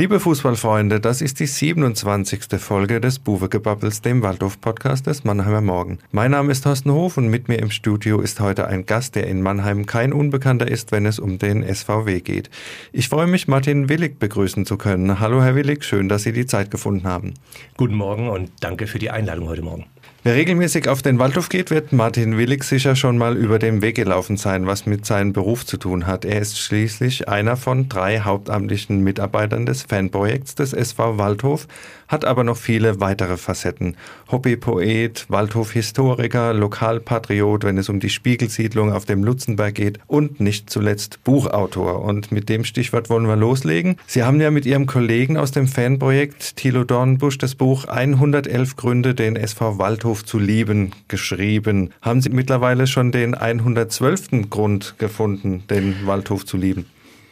Liebe Fußballfreunde, das ist die 27. Folge des Buwegebabbels, dem Waldhof-Podcast des Mannheimer Morgen. Mein Name ist Thorsten Hof und mit mir im Studio ist heute ein Gast, der in Mannheim kein Unbekannter ist, wenn es um den SVW geht. Ich freue mich, Martin Willig begrüßen zu können. Hallo, Herr Willig, schön, dass Sie die Zeit gefunden haben. Guten Morgen und danke für die Einladung heute Morgen. Wer regelmäßig auf den Waldhof geht, wird Martin Willig sicher schon mal über den Weg gelaufen sein, was mit seinem Beruf zu tun hat. Er ist schließlich einer von drei hauptamtlichen Mitarbeitern des Fanprojekts des SV Waldhof, hat aber noch viele weitere Facetten. Hobbypoet, Waldhof-Historiker, Lokalpatriot, wenn es um die Spiegelsiedlung auf dem Lutzenberg geht und nicht zuletzt Buchautor. Und mit dem Stichwort wollen wir loslegen. Sie haben ja mit Ihrem Kollegen aus dem Fanprojekt Thilo Dornbusch das Buch 111 Gründe, den SV Waldhof zu lieben geschrieben. Haben Sie mittlerweile schon den 112. Grund gefunden, den Waldhof zu lieben?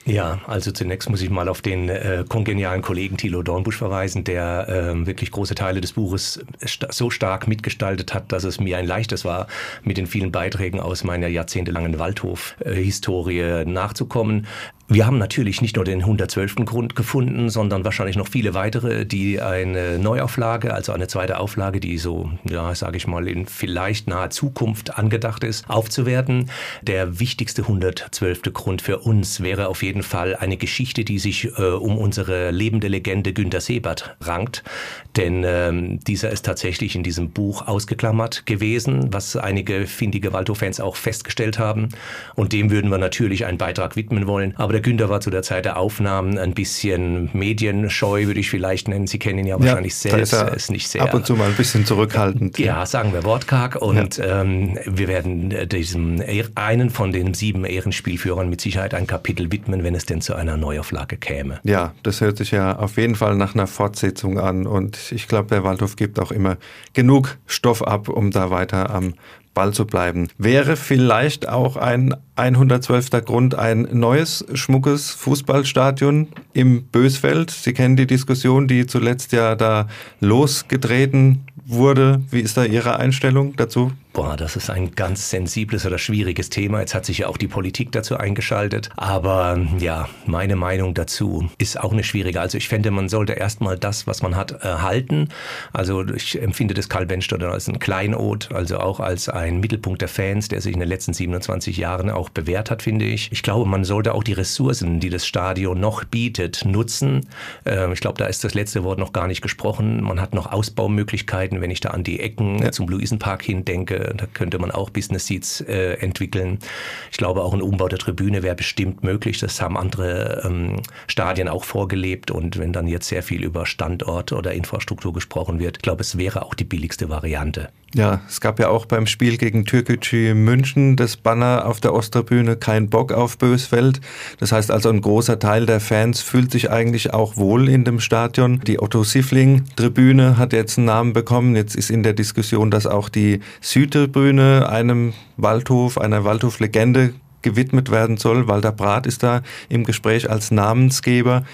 Ja, also zunächst muss ich mal auf den äh, kongenialen Kollegen Thilo Dornbusch verweisen, der äh, wirklich große Teile des Buches st so stark mitgestaltet hat, dass es mir ein leichtes war, mit den vielen Beiträgen aus meiner jahrzehntelangen Waldhof-Historie äh, nachzukommen. Wir haben natürlich nicht nur den 112. Grund gefunden, sondern wahrscheinlich noch viele weitere, die eine Neuauflage, also eine zweite Auflage, die so, ja, sage ich mal, in vielleicht naher Zukunft angedacht ist, aufzuwerten. Der wichtigste 112. Grund für uns wäre auf jeden Fall eine Geschichte, die sich äh, um unsere lebende Legende Günter Sebert rankt. Denn ähm, dieser ist tatsächlich in diesem Buch ausgeklammert gewesen, was einige findige Waldhof-Fans auch festgestellt haben. Und dem würden wir natürlich einen Beitrag widmen wollen. Aber der Günther war zu der Zeit der Aufnahmen ein bisschen medienscheu, würde ich vielleicht nennen. Sie kennen ihn ja wahrscheinlich ja, selbst. Er ist nicht sehr. Ab und zu mal ein bisschen zurückhaltend. Ja, sagen wir wortkarg. Und ja. ähm, wir werden diesem einen von den sieben Ehrenspielführern mit Sicherheit ein Kapitel widmen, wenn es denn zu einer Neuauflage käme. Ja, das hört sich ja auf jeden Fall nach einer Fortsetzung an. Und ich glaube, der Waldhof gibt auch immer genug Stoff ab, um da weiter am Ball zu bleiben. Wäre vielleicht auch ein 112. Grund ein neues, schmuckes Fußballstadion im Bösfeld? Sie kennen die Diskussion, die zuletzt ja da losgetreten wurde. Wie ist da Ihre Einstellung dazu? Boah, das ist ein ganz sensibles oder schwieriges Thema. Jetzt hat sich ja auch die Politik dazu eingeschaltet. Aber ja, meine Meinung dazu ist auch eine schwierige. Also ich fände, man sollte erstmal das, was man hat, erhalten. Also ich empfinde das Karl-Benz-Stadion als ein Kleinod, also auch als ein Mittelpunkt der Fans, der sich in den letzten 27 Jahren auch bewährt hat, finde ich. Ich glaube, man sollte auch die Ressourcen, die das Stadion noch bietet, nutzen. Ähm, ich glaube, da ist das letzte Wort noch gar nicht gesprochen. Man hat noch Ausbaumöglichkeiten, wenn ich da an die Ecken ja. zum Luisenpark hin denke da könnte man auch Business Seats äh, entwickeln. Ich glaube, auch ein Umbau der Tribüne wäre bestimmt möglich. Das haben andere ähm, Stadien auch vorgelebt. Und wenn dann jetzt sehr viel über Standort oder Infrastruktur gesprochen wird, ich glaube, es wäre auch die billigste Variante. Ja, es gab ja auch beim Spiel gegen Türkgücü München das Banner auf der Osttribüne kein Bock auf Bösfeld. Das heißt also, ein großer Teil der Fans fühlt sich eigentlich auch wohl in dem Stadion. Die Otto Siffling Tribüne hat jetzt einen Namen bekommen. Jetzt ist in der Diskussion, dass auch die Südtribüne einem Waldhof, einer Waldhof-Legende gewidmet werden soll. Walter Brath ist da im Gespräch als Namensgeber.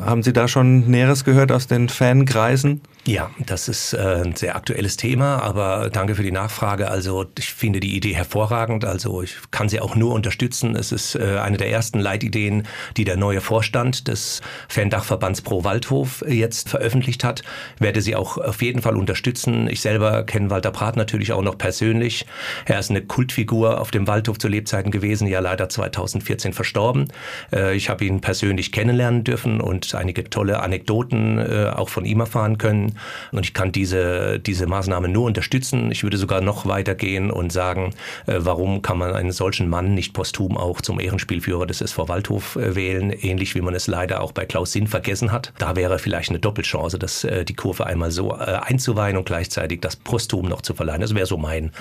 Haben Sie da schon Näheres gehört aus den Fankreisen? Ja, das ist äh, ein sehr aktuelles Thema, aber danke für die Nachfrage. Also ich finde die Idee hervorragend, also ich kann sie auch nur unterstützen. Es ist äh, eine der ersten Leitideen, die der neue Vorstand des Fandachverbands Pro Waldhof jetzt veröffentlicht hat. Werde sie auch auf jeden Fall unterstützen. Ich selber kenne Walter Prath natürlich auch noch persönlich. Er ist eine Kultfigur auf dem Waldhof zu Lebzeiten gewesen, ja leider 2014 verstorben. Äh, ich habe ihn persönlich kennenlernen dürfen und einige tolle Anekdoten auch von ihm erfahren können. Und ich kann diese, diese Maßnahme nur unterstützen. Ich würde sogar noch weiter gehen und sagen, äh, warum kann man einen solchen Mann nicht posthum auch zum Ehrenspielführer des SV Waldhof äh, wählen, ähnlich wie man es leider auch bei Klaus Sinn vergessen hat. Da wäre vielleicht eine Doppelchance, dass äh, die Kurve einmal so einzuweihen und gleichzeitig das posthum noch zu verleihen. Das wäre so mein,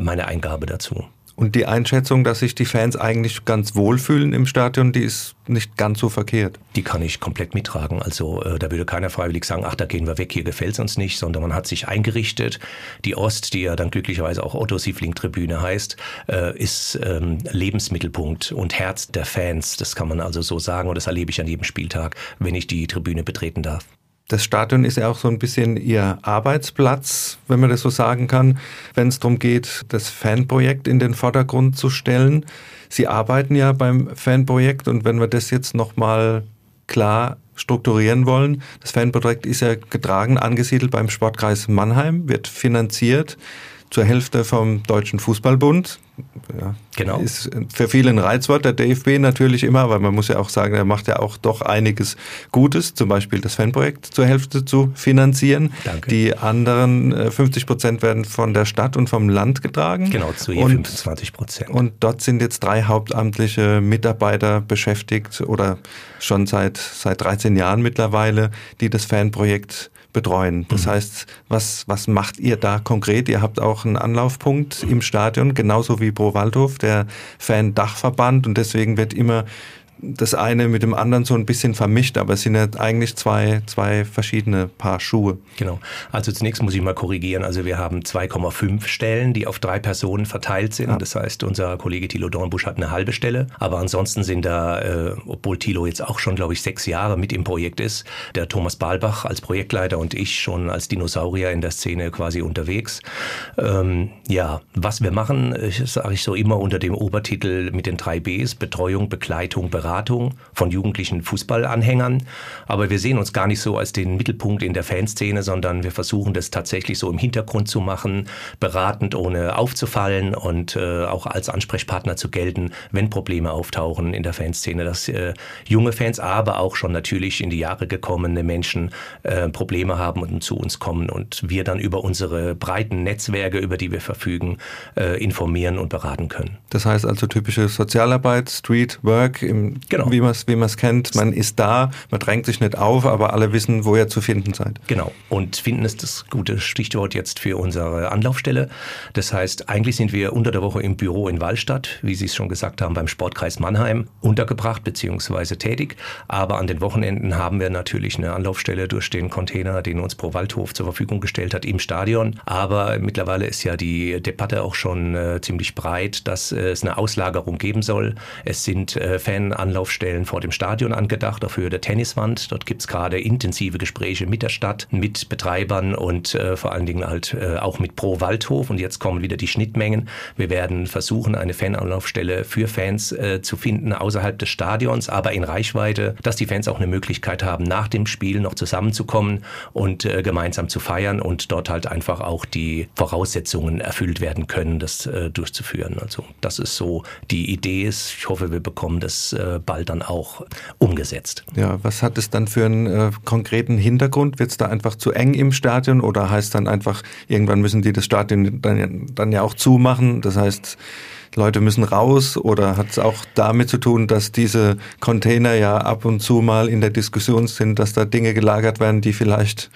meine Eingabe dazu. Und die Einschätzung, dass sich die Fans eigentlich ganz wohlfühlen im Stadion, die ist nicht ganz so verkehrt. Die kann ich komplett mittragen. Also äh, da würde keiner freiwillig sagen, ach, da gehen wir weg, hier gefällt uns nicht, sondern man hat sich eingerichtet. Die Ost, die ja dann glücklicherweise auch Otto Siefling Tribüne heißt, äh, ist ähm, Lebensmittelpunkt und Herz der Fans. Das kann man also so sagen und das erlebe ich an jedem Spieltag, wenn ich die Tribüne betreten darf. Das Stadion ist ja auch so ein bisschen Ihr Arbeitsplatz, wenn man das so sagen kann, wenn es darum geht, das Fanprojekt in den Vordergrund zu stellen. Sie arbeiten ja beim Fanprojekt und wenn wir das jetzt nochmal klar strukturieren wollen. Das Fanprojekt ist ja getragen, angesiedelt beim Sportkreis Mannheim, wird finanziert zur Hälfte vom Deutschen Fußballbund. Ja, genau. Ist für viele ein Reizwort, der DFB natürlich immer, weil man muss ja auch sagen, er macht ja auch doch einiges Gutes, zum Beispiel das Fanprojekt zur Hälfte zu finanzieren. Danke. Die anderen 50 äh, Prozent werden von der Stadt und vom Land getragen. Genau, zu je 25 Prozent. Und dort sind jetzt drei hauptamtliche Mitarbeiter beschäftigt oder schon seit, seit 13 Jahren mittlerweile, die das Fanprojekt betreuen. Das mhm. heißt, was, was macht ihr da konkret? Ihr habt auch einen Anlaufpunkt im Stadion, genauso wie Pro Waldhof, der Fan-Dachverband und deswegen wird immer das eine mit dem anderen so ein bisschen vermischt, aber es sind ja eigentlich zwei, zwei verschiedene Paar Schuhe. Genau. Also zunächst muss ich mal korrigieren. Also wir haben 2,5 Stellen, die auf drei Personen verteilt sind. Ja. Das heißt, unser Kollege Thilo Dornbusch hat eine halbe Stelle. Aber ansonsten sind da, äh, obwohl Thilo jetzt auch schon, glaube ich, sechs Jahre mit im Projekt ist, der Thomas Balbach als Projektleiter und ich schon als Dinosaurier in der Szene quasi unterwegs. Ähm, ja, was wir machen, sage ich so immer unter dem Obertitel mit den drei Bs, Betreuung, Begleitung, Beratung Beratung von jugendlichen Fußballanhängern. Aber wir sehen uns gar nicht so als den Mittelpunkt in der Fanszene, sondern wir versuchen das tatsächlich so im Hintergrund zu machen, beratend, ohne aufzufallen und äh, auch als Ansprechpartner zu gelten, wenn Probleme auftauchen in der Fanszene, dass äh, junge Fans, aber auch schon natürlich in die Jahre gekommene Menschen äh, Probleme haben und zu uns kommen und wir dann über unsere breiten Netzwerke, über die wir verfügen, äh, informieren und beraten können. Das heißt also typische Sozialarbeit, Street Work im genau. wie man es wie kennt. Man ist da, man drängt sich nicht auf, aber alle wissen, wo ihr zu finden seid. Genau. Und finden ist das gute Stichwort jetzt für unsere Anlaufstelle. Das heißt, eigentlich sind wir unter der Woche im Büro in Wallstadt, wie Sie es schon gesagt haben, beim Sportkreis Mannheim untergebracht bzw. tätig. Aber an den Wochenenden haben wir natürlich eine Anlaufstelle durch den Container, den uns Pro Waldhof zur Verfügung gestellt hat im Stadion. Aber mittlerweile ist ja die Debatte auch schon äh, ziemlich breit, dass äh, es eine Auslagerung geben soll. Es sind äh, Fan Anlaufstellen vor dem Stadion angedacht, auf Höhe der Tenniswand. Dort gibt es gerade intensive Gespräche mit der Stadt, mit Betreibern und äh, vor allen Dingen halt äh, auch mit Pro Waldhof. Und jetzt kommen wieder die Schnittmengen. Wir werden versuchen, eine Fananlaufstelle für Fans äh, zu finden außerhalb des Stadions, aber in Reichweite, dass die Fans auch eine Möglichkeit haben, nach dem Spiel noch zusammenzukommen und äh, gemeinsam zu feiern und dort halt einfach auch die Voraussetzungen erfüllt werden können, das äh, durchzuführen. Also das ist so die Idee. Ich hoffe, wir bekommen das äh, bald dann auch umgesetzt. Ja, was hat es dann für einen äh, konkreten Hintergrund? Wird es da einfach zu eng im Stadion oder heißt dann einfach, irgendwann müssen die das Stadion dann, dann ja auch zumachen? Das heißt, Leute müssen raus oder hat es auch damit zu tun, dass diese Container ja ab und zu mal in der Diskussion sind, dass da Dinge gelagert werden, die vielleicht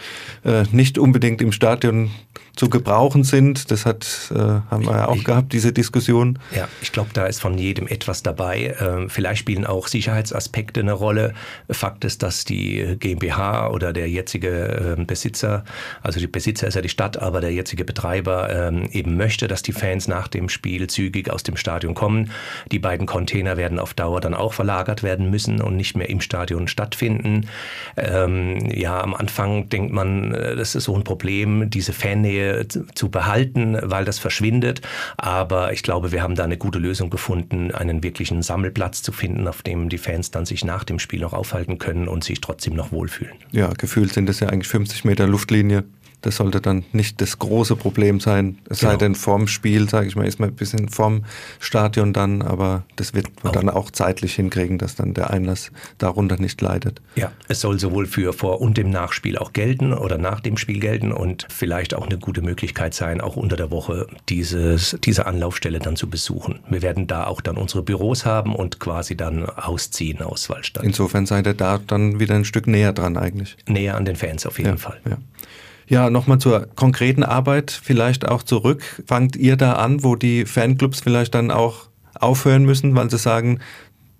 äh, nicht unbedingt im Stadion zu gebrauchen sind. Das hat, äh, haben wir ja auch ich, gehabt, diese Diskussion. Ja, ich glaube, da ist von jedem etwas dabei. Ähm, vielleicht spielen auch Sicherheitsaspekte eine Rolle. Fakt ist, dass die GmbH oder der jetzige äh, Besitzer, also die Besitzer ist ja die Stadt, aber der jetzige Betreiber ähm, eben möchte, dass die Fans nach dem Spiel zügig aus dem Stadion kommen. Die beiden Container werden auf Dauer dann auch verlagert werden müssen und nicht mehr im Stadion stattfinden. Ähm, ja, am Anfang denkt man, äh, das ist so ein Problem, diese Fannähe zu behalten, weil das verschwindet. Aber ich glaube, wir haben da eine gute Lösung gefunden, einen wirklichen Sammelplatz zu finden, auf dem die Fans dann sich nach dem Spiel noch aufhalten können und sich trotzdem noch wohlfühlen. Ja, gefühlt sind das ja eigentlich 50 Meter Luftlinie. Das sollte dann nicht das große Problem sein. Es genau. sei denn, vorm Spiel, sage ich mal, ist man ein bisschen vorm Stadion dann, aber das wird man auch. dann auch zeitlich hinkriegen, dass dann der Einlass darunter nicht leidet. Ja, es soll sowohl für vor und im Nachspiel auch gelten oder nach dem Spiel gelten und vielleicht auch eine gute Möglichkeit sein, auch unter der Woche dieses, diese Anlaufstelle dann zu besuchen. Wir werden da auch dann unsere Büros haben und quasi dann ausziehen aus Waldstadt. Insofern seid ihr da dann wieder ein Stück näher dran eigentlich. Näher an den Fans auf jeden ja, Fall. Ja. Ja, nochmal zur konkreten Arbeit vielleicht auch zurück. Fangt ihr da an, wo die Fanclubs vielleicht dann auch aufhören müssen, weil sie sagen,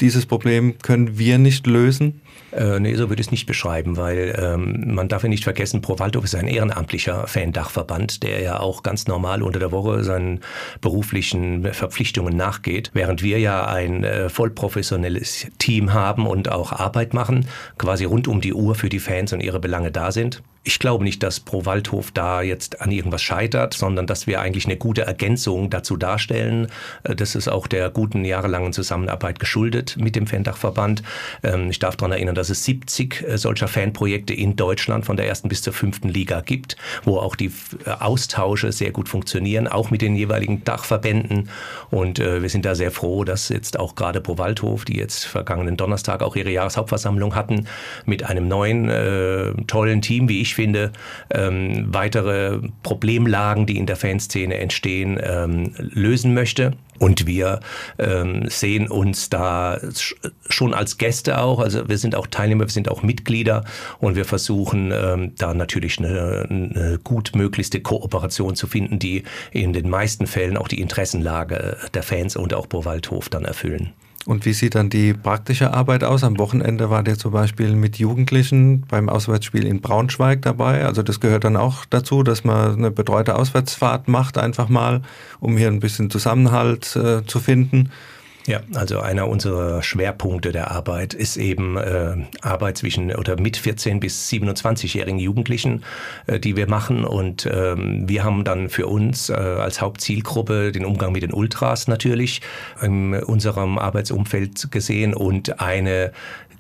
dieses Problem können wir nicht lösen? Äh, nee, so würde ich es nicht beschreiben, weil ähm, man darf ja nicht vergessen, Pro Waldhof ist ein ehrenamtlicher Fan-Dachverband, der ja auch ganz normal unter der Woche seinen beruflichen Verpflichtungen nachgeht, während wir ja ein äh, vollprofessionelles Team haben und auch Arbeit machen, quasi rund um die Uhr für die Fans und ihre Belange da sind. Ich glaube nicht, dass Pro Waldhof da jetzt an irgendwas scheitert, sondern dass wir eigentlich eine gute Ergänzung dazu darstellen. Äh, das ist auch der guten jahrelangen Zusammenarbeit geschuldet mit dem Fandachverband. Ähm, ich darf daran erinnern, dass es 70 äh, solcher Fanprojekte in Deutschland von der ersten bis zur fünften Liga gibt, wo auch die äh, Austausche sehr gut funktionieren, auch mit den jeweiligen Dachverbänden. Und wir sind da sehr froh, dass jetzt auch gerade Pro Waldhof, die jetzt vergangenen Donnerstag auch ihre Jahreshauptversammlung hatten, mit einem neuen, tollen Team, wie ich ich finde, ähm, weitere Problemlagen, die in der Fanszene entstehen, ähm, lösen möchte. Und wir ähm, sehen uns da schon als Gäste auch, also wir sind auch Teilnehmer, wir sind auch Mitglieder und wir versuchen ähm, da natürlich eine, eine gut möglichste Kooperation zu finden, die in den meisten Fällen auch die Interessenlage der Fans und auch Burwaldhof dann erfüllen. Und wie sieht dann die praktische Arbeit aus? Am Wochenende war der zum Beispiel mit Jugendlichen beim Auswärtsspiel in Braunschweig dabei. Also das gehört dann auch dazu, dass man eine betreute Auswärtsfahrt macht, einfach mal, um hier ein bisschen Zusammenhalt äh, zu finden. Ja, also einer unserer Schwerpunkte der Arbeit ist eben äh, Arbeit zwischen oder mit 14 bis 27-jährigen Jugendlichen, äh, die wir machen. Und ähm, wir haben dann für uns äh, als Hauptzielgruppe den Umgang mit den Ultras natürlich in unserem Arbeitsumfeld gesehen und eine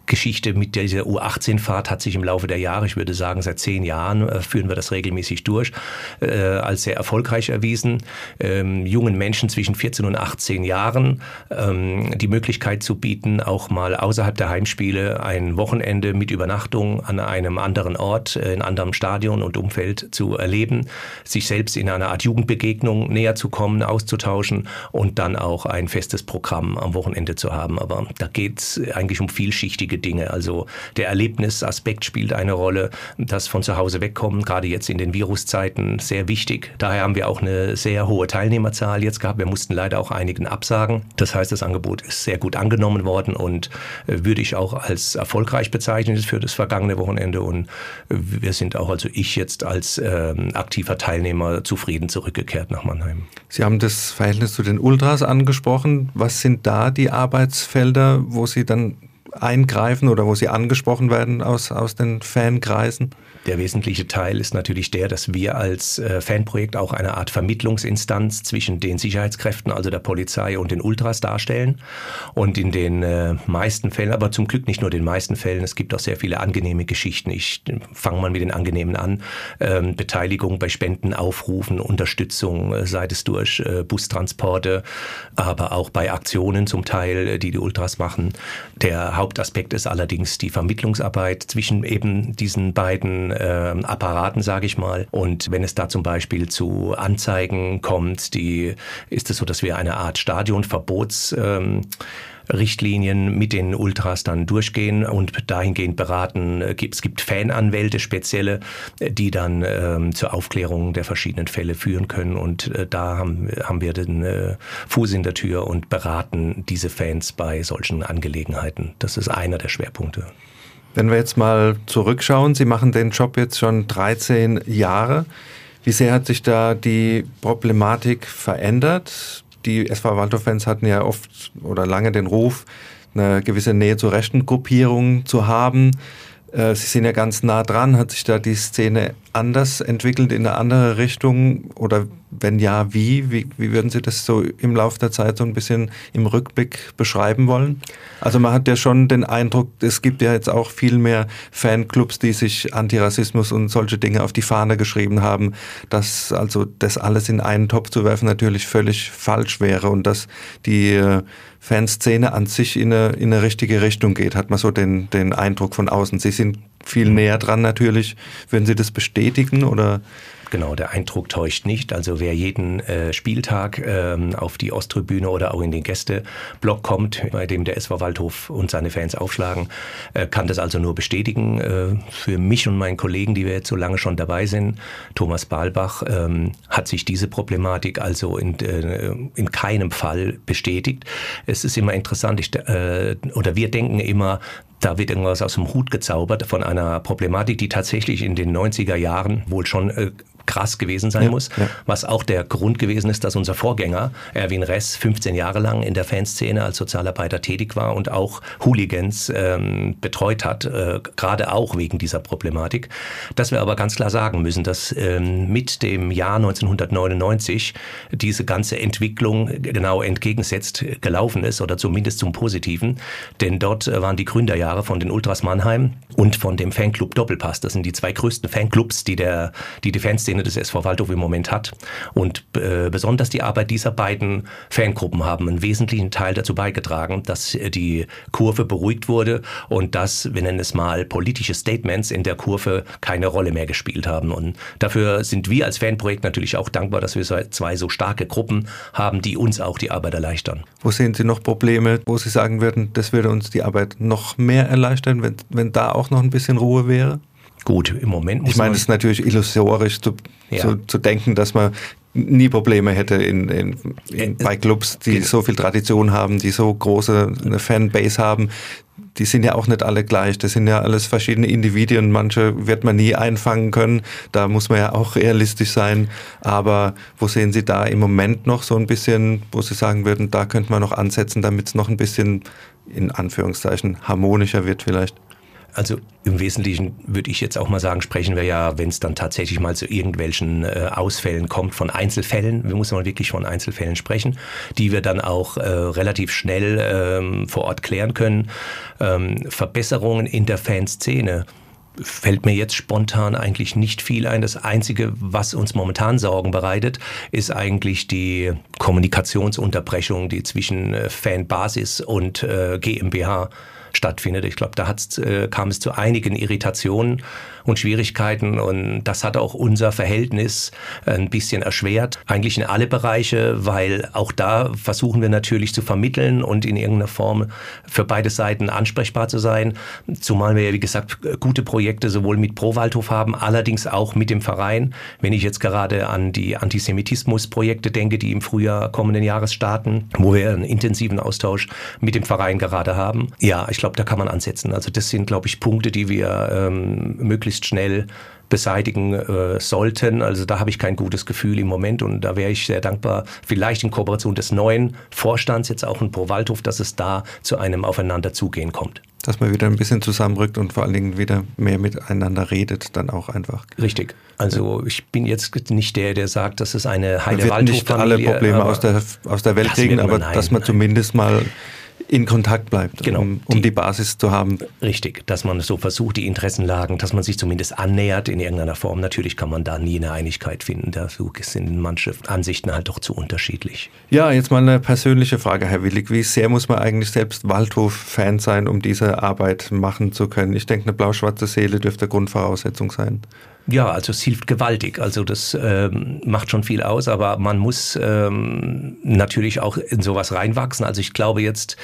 Geschichte mit dieser U18-Fahrt hat sich im Laufe der Jahre, ich würde sagen seit zehn Jahren, äh, führen wir das regelmäßig durch, äh, als sehr erfolgreich erwiesen. Ähm, jungen Menschen zwischen 14 und 18 Jahren ähm, die Möglichkeit zu bieten, auch mal außerhalb der Heimspiele ein Wochenende mit Übernachtung an einem anderen Ort, äh, in anderem Stadion und Umfeld zu erleben, sich selbst in einer Art Jugendbegegnung näher zu kommen, auszutauschen und dann auch ein festes Programm am Wochenende zu haben. Aber da geht es eigentlich um vielschichtige Dinge. Also der Erlebnisaspekt spielt eine Rolle, das von zu Hause wegkommen, gerade jetzt in den Viruszeiten sehr wichtig. Daher haben wir auch eine sehr hohe Teilnehmerzahl jetzt gehabt. Wir mussten leider auch einigen absagen. Das heißt, das Angebot ist sehr gut angenommen worden und äh, würde ich auch als erfolgreich bezeichnen für das vergangene Wochenende. Und äh, wir sind auch, also ich jetzt als ähm, aktiver Teilnehmer zufrieden zurückgekehrt nach Mannheim. Sie haben das Verhältnis zu den Ultras angesprochen. Was sind da die Arbeitsfelder, wo Sie dann eingreifen oder wo sie angesprochen werden aus, aus den Fankreisen? Der wesentliche Teil ist natürlich der, dass wir als äh, Fanprojekt auch eine Art Vermittlungsinstanz zwischen den Sicherheitskräften, also der Polizei und den Ultras darstellen. Und in den äh, meisten Fällen, aber zum Glück nicht nur den meisten Fällen, es gibt auch sehr viele angenehme Geschichten. Ich fange mal mit den angenehmen an. Ähm, Beteiligung bei Spenden, Aufrufen, Unterstützung, äh, sei es durch äh, Bustransporte, aber auch bei Aktionen zum Teil, äh, die die Ultras machen. Der Hauptaspekt ist allerdings die Vermittlungsarbeit zwischen eben diesen beiden äh, Apparaten, sage ich mal. Und wenn es da zum Beispiel zu Anzeigen kommt, die ist es so, dass wir eine Art Stadionverbots ähm, Richtlinien mit den Ultras dann durchgehen und dahingehend beraten. Es gibt Fananwälte spezielle, die dann ähm, zur Aufklärung der verschiedenen Fälle führen können. Und äh, da haben, haben wir den äh, Fuß in der Tür und beraten diese Fans bei solchen Angelegenheiten. Das ist einer der Schwerpunkte. Wenn wir jetzt mal zurückschauen, Sie machen den Job jetzt schon 13 Jahre. Wie sehr hat sich da die Problematik verändert? Die SV Waldorf-Fans hatten ja oft oder lange den Ruf, eine gewisse Nähe zur rechten Gruppierung zu haben. Äh, Sie sind ja ganz nah dran. Hat sich da die Szene anders entwickelt in eine andere Richtung? Oder wenn ja, wie? Wie, wie würden Sie das so im Laufe der Zeit so ein bisschen im Rückblick beschreiben wollen? Also man hat ja schon den Eindruck, es gibt ja jetzt auch viel mehr Fanclubs, die sich Antirassismus und solche Dinge auf die Fahne geschrieben haben, dass also das alles in einen Topf zu werfen natürlich völlig falsch wäre und dass die äh, Fanszene an sich in eine, in eine richtige Richtung geht, hat man so den, den Eindruck von außen. Sie sind viel näher dran natürlich. Würden Sie das bestätigen oder? Genau, der Eindruck täuscht nicht. Also wer jeden äh, Spieltag ähm, auf die Osttribüne oder auch in den Gästeblock kommt, bei dem der SV Waldhof und seine Fans aufschlagen, äh, kann das also nur bestätigen. Äh, für mich und meinen Kollegen, die wir jetzt so lange schon dabei sind, Thomas Balbach, ähm, hat sich diese Problematik also in, äh, in keinem Fall bestätigt. Es ist immer interessant, ich, äh, oder wir denken immer, da wird irgendwas aus dem Hut gezaubert von einer Problematik, die tatsächlich in den 90er Jahren wohl schon äh, krass gewesen sein ja, muss, ja. was auch der Grund gewesen ist, dass unser Vorgänger Erwin Ress 15 Jahre lang in der Fanszene als Sozialarbeiter tätig war und auch Hooligans ähm, betreut hat, äh, gerade auch wegen dieser Problematik. Dass wir aber ganz klar sagen müssen, dass ähm, mit dem Jahr 1999 diese ganze Entwicklung genau entgegensetzt gelaufen ist oder zumindest zum Positiven, denn dort waren die Gründerjahre von den Ultras Mannheim und von dem Fanclub Doppelpass. Das sind die zwei größten Fanclubs, die der die, die Fanszene Szene des SV Waldhof im Moment hat. Und äh, besonders die Arbeit dieser beiden Fangruppen haben einen wesentlichen Teil dazu beigetragen, dass die Kurve beruhigt wurde und dass, wir nennen es mal, politische Statements in der Kurve keine Rolle mehr gespielt haben. Und dafür sind wir als Fanprojekt natürlich auch dankbar, dass wir zwei so starke Gruppen haben, die uns auch die Arbeit erleichtern. Wo sehen Sie noch Probleme, wo Sie sagen würden, das würde uns die Arbeit noch mehr erleichtern, wenn, wenn da auch noch ein bisschen Ruhe wäre? Gut, im Moment muss Ich meine, es ist natürlich illusorisch zu, ja. zu, zu, denken, dass man nie Probleme hätte in, in, in bei Clubs, die genau. so viel Tradition haben, die so große eine Fanbase haben. Die sind ja auch nicht alle gleich. Das sind ja alles verschiedene Individuen. Manche wird man nie einfangen können. Da muss man ja auch realistisch sein. Aber wo sehen Sie da im Moment noch so ein bisschen, wo Sie sagen würden, da könnte man noch ansetzen, damit es noch ein bisschen in Anführungszeichen harmonischer wird vielleicht? Also im Wesentlichen würde ich jetzt auch mal sagen, sprechen wir ja, wenn es dann tatsächlich mal zu irgendwelchen äh, Ausfällen kommt, von Einzelfällen. Wir müssen mal wirklich von Einzelfällen sprechen, die wir dann auch äh, relativ schnell ähm, vor Ort klären können. Ähm, Verbesserungen in der Fanszene fällt mir jetzt spontan eigentlich nicht viel ein. Das Einzige, was uns momentan Sorgen bereitet, ist eigentlich die Kommunikationsunterbrechung, die zwischen äh, Fanbasis und äh, GmbH stattfindet. Ich glaube, da äh, kam es zu einigen Irritationen und Schwierigkeiten und das hat auch unser Verhältnis ein bisschen erschwert, eigentlich in alle Bereiche, weil auch da versuchen wir natürlich zu vermitteln und in irgendeiner Form für beide Seiten ansprechbar zu sein, zumal wir ja, wie gesagt, gute Projekte sowohl mit Pro Waldhof haben, allerdings auch mit dem Verein. Wenn ich jetzt gerade an die Antisemitismus-Projekte denke, die im Frühjahr kommenden Jahres starten, wo wir einen intensiven Austausch mit dem Verein gerade haben. Ja, ich glaube, da kann man ansetzen. Also das sind, glaube ich, Punkte, die wir ähm, möglichst schnell beseitigen äh, sollten. Also da habe ich kein gutes Gefühl im Moment und da wäre ich sehr dankbar, vielleicht in Kooperation des neuen Vorstands, jetzt auch in Pro Waldhof, dass es da zu einem Aufeinanderzugehen kommt. Dass man wieder ein bisschen zusammenrückt und vor allen Dingen wieder mehr miteinander redet, dann auch einfach. Richtig. Also ich bin jetzt nicht der, der sagt, dass es eine heile Waldhof-Familie... nicht alle Probleme aus der, aus der Welt kriegen, aber nein, dass man nein. zumindest mal in Kontakt bleibt, genau, um, um die, die, Basis zu haben. Richtig, dass man so versucht, die Interessenlagen, dass man sich zumindest annähert in irgendeiner Form. Natürlich kann man da nie eine Einigkeit finden. Dafür sind manche Ansichten halt doch zu unterschiedlich. Ja, jetzt mal eine persönliche Frage, Herr Willig. Wie sehr muss man eigentlich selbst Waldhof-Fan sein, um diese Arbeit machen zu können? Ich denke, eine blau-schwarze Seele dürfte Grundvoraussetzung sein. Ja, also es hilft gewaltig. Also das ähm, macht schon viel aus, aber man muss ähm, natürlich auch in sowas reinwachsen. Also ich glaube jetzt,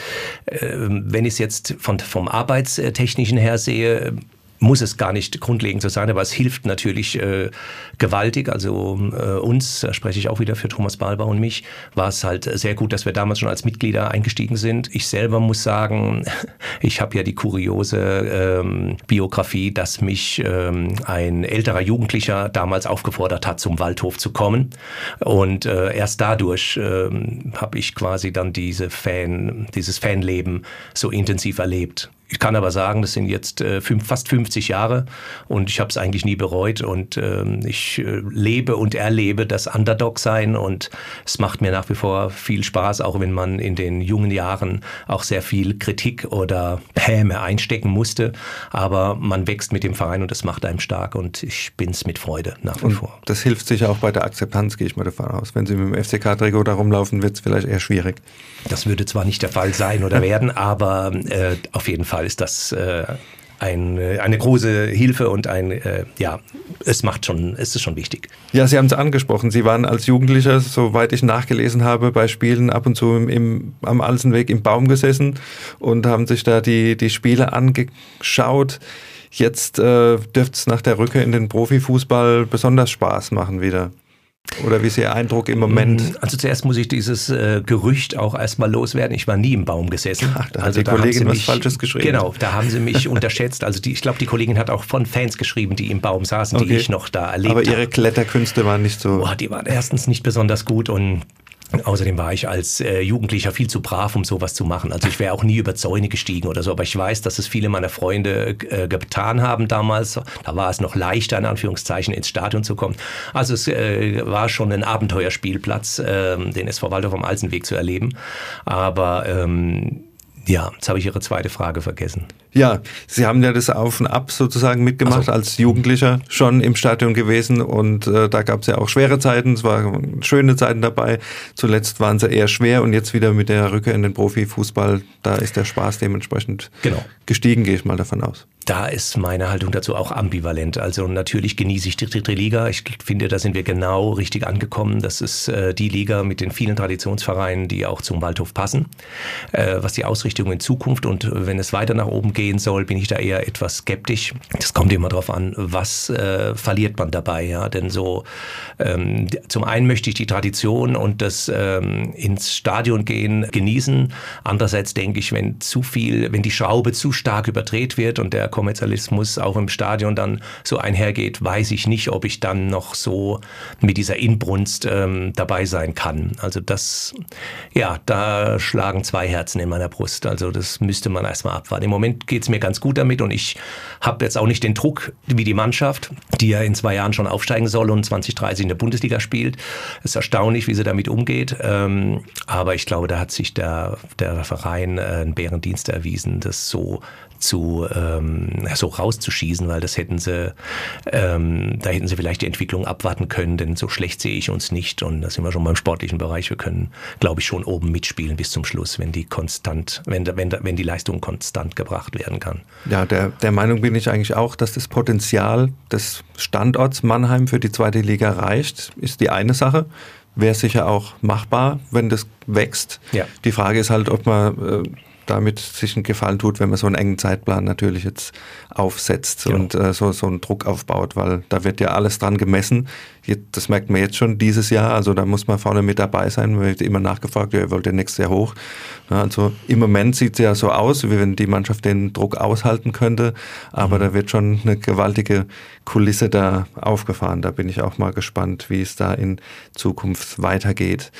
äh, wenn ich es jetzt von, vom Arbeitstechnischen her sehe, muss es gar nicht grundlegend so sein, aber es hilft natürlich äh, gewaltig. Also äh, uns, da spreche ich auch wieder für Thomas Balber und mich, war es halt sehr gut, dass wir damals schon als Mitglieder eingestiegen sind. Ich selber muss sagen, ich habe ja die kuriose ähm, Biografie, dass mich ähm, ein älterer Jugendlicher damals aufgefordert hat, zum Waldhof zu kommen. Und äh, erst dadurch äh, habe ich quasi dann diese Fan, dieses Fanleben so intensiv erlebt. Ich kann aber sagen, das sind jetzt äh, fünf, fast 50 Jahre und ich habe es eigentlich nie bereut und ähm, ich äh, lebe und erlebe das Underdog-Sein und es macht mir nach wie vor viel Spaß, auch wenn man in den jungen Jahren auch sehr viel Kritik oder Häme einstecken musste. Aber man wächst mit dem Verein und das macht einem stark und ich bin es mit Freude nach wie und vor. Das hilft sicher auch bei der Akzeptanz, gehe ich mal davon aus. Wenn Sie mit dem FCK-Trikot da rumlaufen, wird es vielleicht eher schwierig. Das würde zwar nicht der Fall sein oder werden, aber äh, auf jeden Fall Fall ist das äh, ein, äh, eine große Hilfe und ein, äh, ja, es macht schon, es ist schon wichtig. Ja, Sie haben es angesprochen. Sie waren als Jugendlicher, soweit ich nachgelesen habe, bei Spielen ab und zu im, im, am Alsenweg im Baum gesessen und haben sich da die, die Spiele angeschaut. Jetzt äh, dürfte es nach der Rückkehr in den Profifußball besonders Spaß machen wieder. Oder wie ist Ihr Eindruck im Moment? Mm, also zuerst muss ich dieses äh, Gerücht auch erstmal loswerden. Ich war nie im Baum gesessen. Ach, da also die da haben Kollegin sie was mich, Falsches geschrieben. Genau, da haben sie mich unterschätzt. Also die, ich glaube, die Kollegin hat auch von Fans geschrieben, die im Baum saßen, die Okay. ich noch da erlebt Aber habe. Ihre Kletterkünste waren nicht so. Boah, die waren erstens nicht besonders gut und Außerdem war ich als äh, Jugendlicher viel zu brav, um sowas zu machen. Also ich wäre auch nie über Zäune gestiegen oder so. Aber ich weiß, dass es viele meiner Freunde äh, getan haben damals. Da war es noch leichter, in Anführungszeichen, ins Stadion zu kommen. Also es äh, war schon ein Abenteuerspielplatz, ähm, den SV Waldorf am Alsenweg zu erleben. Aber ähm, ja, jetzt habe ich Ihre zweite Frage vergessen. Ja, Sie haben ja das Auf und Ab sozusagen mitgemacht Ach so. als Jugendlicher schon im Stadion gewesen und äh, da gab es ja auch schwere Zeiten, es waren schöne Zeiten dabei. Zuletzt waren sie eher schwer und jetzt wieder mit der Rückkehr in den Profifußball, da ist der Spaß dementsprechend Genau. gestiegen, gehe ich mal davon aus. Da ist meine Haltung dazu auch ambivalent. Also natürlich genieße ich die dritte Liga. Ich finde, da sind wir genau richtig angekommen. Das ist äh, die Liga mit den vielen Traditionsvereinen, die auch zum Waldhof passen. Äh, was die Ausrichtung in Zukunft und wenn es weiter nach oben gehen soll, bin ich da eher etwas skeptisch. Das kommt immer darauf an, was äh, verliert man dabei. Ja? Denn so ähm, zum einen möchte ich die Tradition und das ähm, ins Stadion gehen genießen. Andererseits denke ich, wenn zu viel, wenn die Schraube zu stark überdreht wird und der Kommerzialismus auch im Stadion dann so einhergeht, weiß ich nicht, ob ich dann noch so mit dieser Inbrunst ähm, dabei sein kann. Also das, ja, da schlagen zwei Herzen in meiner Brust. Also das müsste man erstmal abwarten. Im Moment geht es mir ganz gut damit und ich habe jetzt auch nicht den Druck wie die Mannschaft, die ja in zwei Jahren schon aufsteigen soll und 2030 in der Bundesliga spielt. Es ist erstaunlich, wie sie damit umgeht. Ähm, aber ich glaube, da hat sich der, der Verein äh, einen Bärendienst erwiesen, das so zu ähm, so rauszuschießen, weil das hätten sie, ähm, da hätten sie vielleicht die Entwicklung abwarten können, denn so schlecht sehe ich uns nicht und da sind wir schon beim sportlichen Bereich. Wir können, glaube ich, schon oben mitspielen bis zum Schluss, wenn die konstant, wenn, wenn, wenn die Leistung konstant gebracht werden kann. Ja, der, der Meinung bin ich eigentlich auch, dass das Potenzial des Standorts Mannheim für die zweite Liga reicht, ist die eine Sache. Wäre sicher auch machbar, wenn das wächst. Ja. Die Frage ist halt, ob man äh, damit sich einen Gefallen tut, wenn man so einen engen Zeitplan natürlich jetzt aufsetzt Genau. und äh, so, so einen Druck aufbaut, weil da wird ja alles dran gemessen. Das merkt man jetzt schon dieses Jahr, also da muss man vorne mit dabei sein, man wird immer nachgefragt, ja, ihr wollt ja nächstes Jahr hoch. Ja, also im Moment sieht es ja so aus, wie wenn die Mannschaft den Druck aushalten könnte, aber da wird schon eine gewaltige Kulisse da aufgefahren. Da bin ich auch mal gespannt, wie es da in Zukunft weitergeht.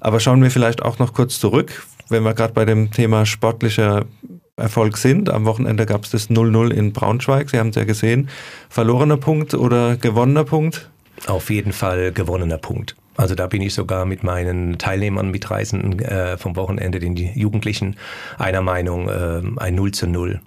Aber schauen wir vielleicht auch noch kurz zurück, wenn wir gerade bei dem Thema sportlicher Erfolg sind. Am Wochenende gab es das 0-0 in Braunschweig. Sie haben es ja gesehen. Verlorener Punkt oder gewonnener Punkt? Auf jeden Fall gewonnener Punkt. Also da bin ich sogar mit meinen Teilnehmern, Mitreisenden äh, vom Wochenende, den Jugendlichen, einer Meinung, äh, ein 0 zu 0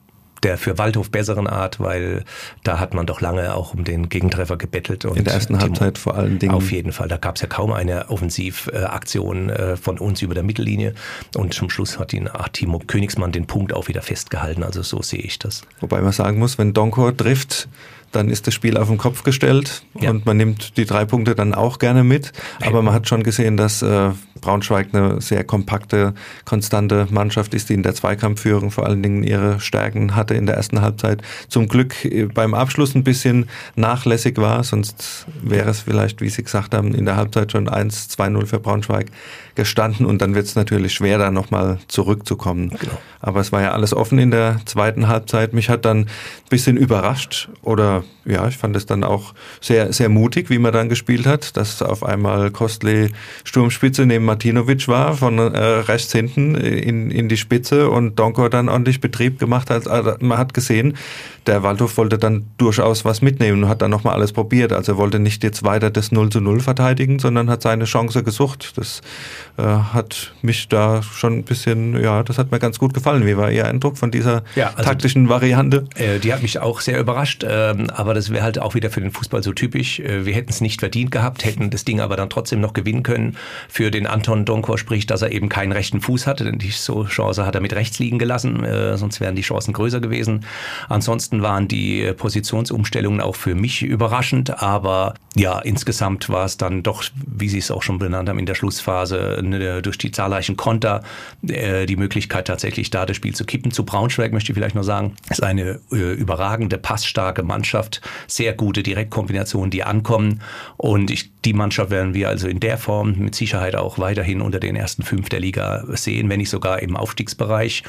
der für Waldhof besseren Art, weil da hat man doch lange auch um den Gegentreffer gebettelt. Und In der ersten Halbzeit vor allen Dingen. Auf jeden Fall. Da gab es ja kaum eine Offensivaktion äh, von uns über der Mittellinie. Und zum Schluss hat ihn ach, Timo Königsmann den Punkt auch wieder festgehalten. Also so sehe ich das. Wobei man sagen muss, wenn Donkor trifft, dann ist das Spiel auf den Kopf gestellt Ja. und man nimmt die drei Punkte dann auch gerne mit. Aber man hat schon gesehen, dass äh, Braunschweig eine sehr kompakte, konstante Mannschaft ist, die in der Zweikampfführung vor allen Dingen ihre Stärken hatte in der ersten Halbzeit. Zum Glück äh, beim Abschluss ein bisschen nachlässig war, sonst wäre es vielleicht, wie Sie gesagt haben, in der Halbzeit schon 1-2-0 für Braunschweig gestanden und dann wird es natürlich schwer, da nochmal zurückzukommen. Genau. Aber es war ja alles offen in der zweiten Halbzeit. Mich hat dann ein bisschen überrascht oder ja, ich fand es dann auch sehr, sehr mutig, wie man dann gespielt hat, dass auf einmal Kostli Sturmspitze neben Martinovic war, von äh, rechts hinten in, in die Spitze und Donko dann ordentlich Betrieb gemacht hat. Also man hat gesehen, der Waldhof wollte dann durchaus was mitnehmen und hat dann nochmal alles probiert. Also er wollte nicht jetzt weiter das 0 zu 0 verteidigen, sondern hat seine Chance gesucht. Das äh, hat mich da schon ein bisschen, ja, das hat mir ganz gut gefallen. Wie war Ihr Eindruck von dieser Ja, also- taktischen Variante? Äh, Die hat mich auch sehr überrascht, ähm, aber das wäre halt auch wieder für den Fußball so typisch. Äh, Wir hätten es nicht verdient gehabt, hätten das Ding aber dann trotzdem noch gewinnen können. Für den Anton Donkor spricht, dass er eben keinen rechten Fuß hatte, denn die Chance hat er mit rechts liegen gelassen, äh, sonst wären die Chancen größer gewesen. Ansonsten waren die äh, Positionsumstellungen auch für mich überraschend, aber ja, insgesamt war es dann doch, wie Sie es auch schon benannt haben, in der Schlussphase eine, durch die zahlreichen Konter äh, die Möglichkeit tatsächlich da das Spiel zu kippen. Zu Braunschweig möchte ich vielleicht noch sagen, ist eine äh, überragende, passstarke Mannschaft, sehr gute Direktkombinationen, die ankommen. Und ich, die Mannschaft werden wir also in der Form mit Sicherheit auch weiterhin unter den ersten fünf der Liga sehen, wenn nicht sogar im Aufstiegsbereich.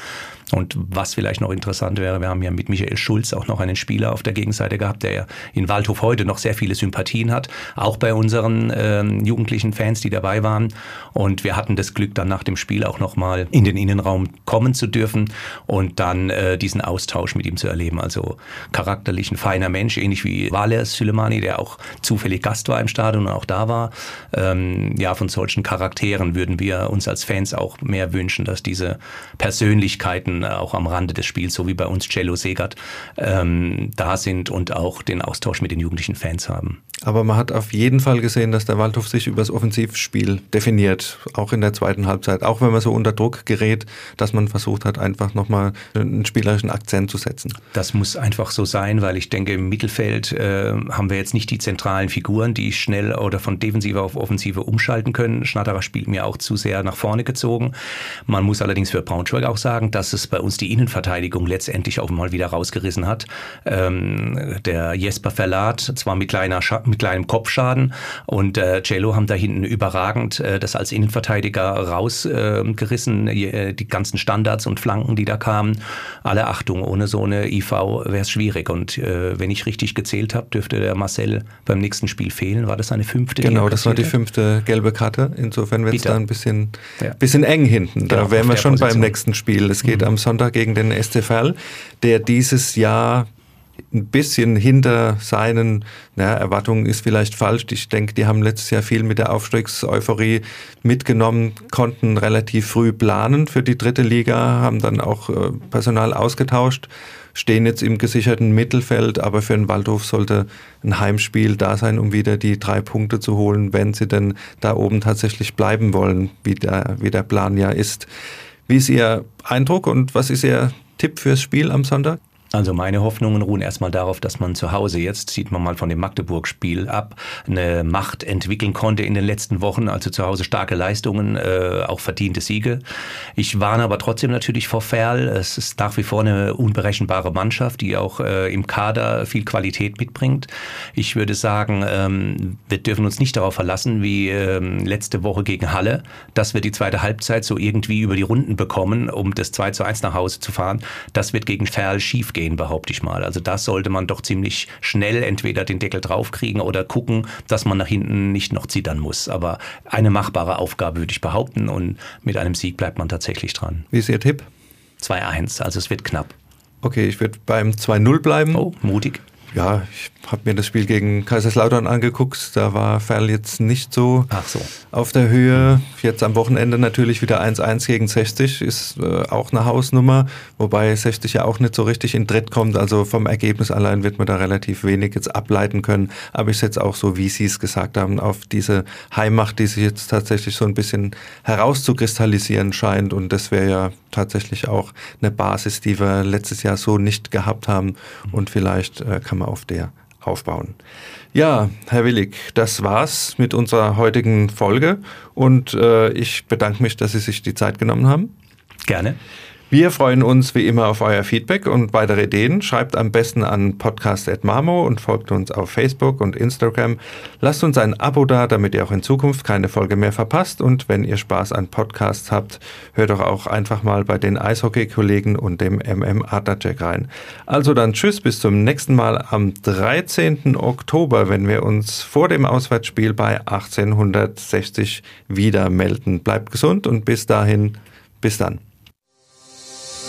Und was vielleicht noch interessant wäre, wir haben ja mit Michael Schulz auch noch einen Spieler auf der Gegenseite gehabt, der in Waldhof heute noch sehr viele Sympathien hat, auch bei unseren äh, jugendlichen Fans, die dabei waren. Und wir hatten das Glück, dann nach dem Spiel auch nochmal in den Innenraum kommen zu dürfen und dann äh, diesen Austausch mit ihm zu erleben. Also charakterlich ein feiner Mensch, ähnlich wie Waler Sülemani, der auch zufällig Gast war im Stadion und auch da war. Ähm, ja, von solchen Charakteren würden wir uns als Fans auch mehr wünschen, dass diese Persönlichkeiten äh, auch am Rande des Spiels, so wie bei uns Cello Segert, ähm, da sind und auch den Austausch mit den jugendlichen Fans haben. Aber man hat auf jeden Fall gesehen, dass der Waldhof sich über das Offensivspiel definiert, auch in der zweiten Halbzeit, auch wenn man so unter Druck gerät, dass man versucht hat, einfach nochmal einen spielerischen Akzent zu setzen. Das muss einfach so sein, weil ich denke, im Mittelfeld äh, haben wir jetzt nicht die zentralen Figuren, die schnell oder von Defensive auf Offensive umschalten können. Schnatterer spielt mir auch zu sehr nach vorne gezogen. Man muss allerdings für Braunschweig auch sagen, dass es bei uns die Innenverteidigung letztendlich auch mal wieder rausgerissen hat. Ähm, der Jesper Verlat, zwar mit, kleiner mit kleinem Kopfschaden und äh, Cello haben da hinten überragend äh, das als Innenverteidiger rausgerissen, äh, die ganzen Standards und Flanken, die da kamen. Alle Achtung, ohne so eine IV wäre es schwierig. Und äh, wenn ich richtig gezählt habe, dürfte der Marcel beim nächsten Spiel fehlen. War das seine fünfte? Genau, das war die fünfte gelbe Karte. Insofern wird es da ein bisschen, ja. bisschen eng hinten. Da genau, wären wir schon beim nächsten Spiel. Es geht mhm. am Sonntag gegen den STFL, der dieses Jahr ein bisschen hinter seinen na, Erwartungen ist vielleicht falsch. Ich denke, die haben letztes Jahr viel mit der Aufstiegseuphorie mitgenommen, konnten relativ früh planen für die dritte Liga, haben dann auch äh, Personal ausgetauscht, stehen jetzt im gesicherten Mittelfeld, aber für den Waldhof sollte ein Heimspiel da sein, um wieder die drei Punkte zu holen, wenn sie denn da oben tatsächlich bleiben wollen, wie der, wie der Plan ja ist. Wie ist Ihr Eindruck und was ist Ihr Tipp fürs Spiel am Sonntag? Also meine Hoffnungen ruhen erstmal darauf, dass man zu Hause jetzt, sieht man mal von dem Magdeburg-Spiel ab, eine Macht entwickeln konnte in den letzten Wochen. Also zu Hause starke Leistungen, äh, auch verdiente Siege. Ich warne aber trotzdem natürlich vor Ferl. Es ist nach wie vor eine unberechenbare Mannschaft, die auch äh, im Kader viel Qualität mitbringt. Ich würde sagen, ähm, wir dürfen uns nicht darauf verlassen, wie ähm, letzte Woche gegen Halle, dass wir die zweite Halbzeit so irgendwie über die Runden bekommen, um das 2 zu 1 nach Hause zu fahren. Das wird gegen Ferl schief gehen gehen, behaupte ich mal. Also das sollte man doch ziemlich schnell entweder den Deckel draufkriegen oder gucken, dass man nach hinten nicht noch zittern muss. Aber eine machbare Aufgabe würde ich behaupten und mit einem Sieg bleibt man tatsächlich dran. Wie ist Ihr Tipp? 2-1, also es wird knapp. Okay, ich würde beim 2-0 bleiben. Oh, mutig ja, ich habe mir das Spiel gegen Kaiserslautern angeguckt. Da war Ferl jetzt nicht so, so. auf der Höhe. Jetzt am Wochenende natürlich wieder 1-1 gegen 60 ist äh, auch eine Hausnummer, wobei 60 ja auch nicht so richtig in Dritt kommt. Also vom Ergebnis allein wird man da relativ wenig jetzt ableiten können. Aber ich setze auch so, wie Sie es gesagt haben, auf diese Heimmacht, die sich jetzt tatsächlich so ein bisschen herauszukristallisieren scheint. Und das wäre ja tatsächlich auch eine Basis, die wir letztes Jahr so nicht gehabt haben. Und vielleicht äh, kann wir auf der aufbauen. Ja, Herr Willig, das war's mit unserer heutigen Folge und äh, ich bedanke mich, dass Sie sich die Zeit genommen haben. Gerne. Wir freuen uns wie immer auf euer Feedback und weitere Ideen. Schreibt am besten an podcast.marmo und folgt uns auf Facebook und Instagram. Lasst uns ein Abo da, damit ihr auch in Zukunft keine Folge mehr verpasst. Und wenn ihr Spaß an Podcasts habt, hört doch auch einfach mal bei den Eishockey-Kollegen und dem MM Adlercheck rein. Also dann tschüss, bis zum nächsten Mal am 13. Oktober, wenn wir uns vor dem Auswärtsspiel bei 1860 wieder melden. Bleibt gesund und bis dahin, bis dann.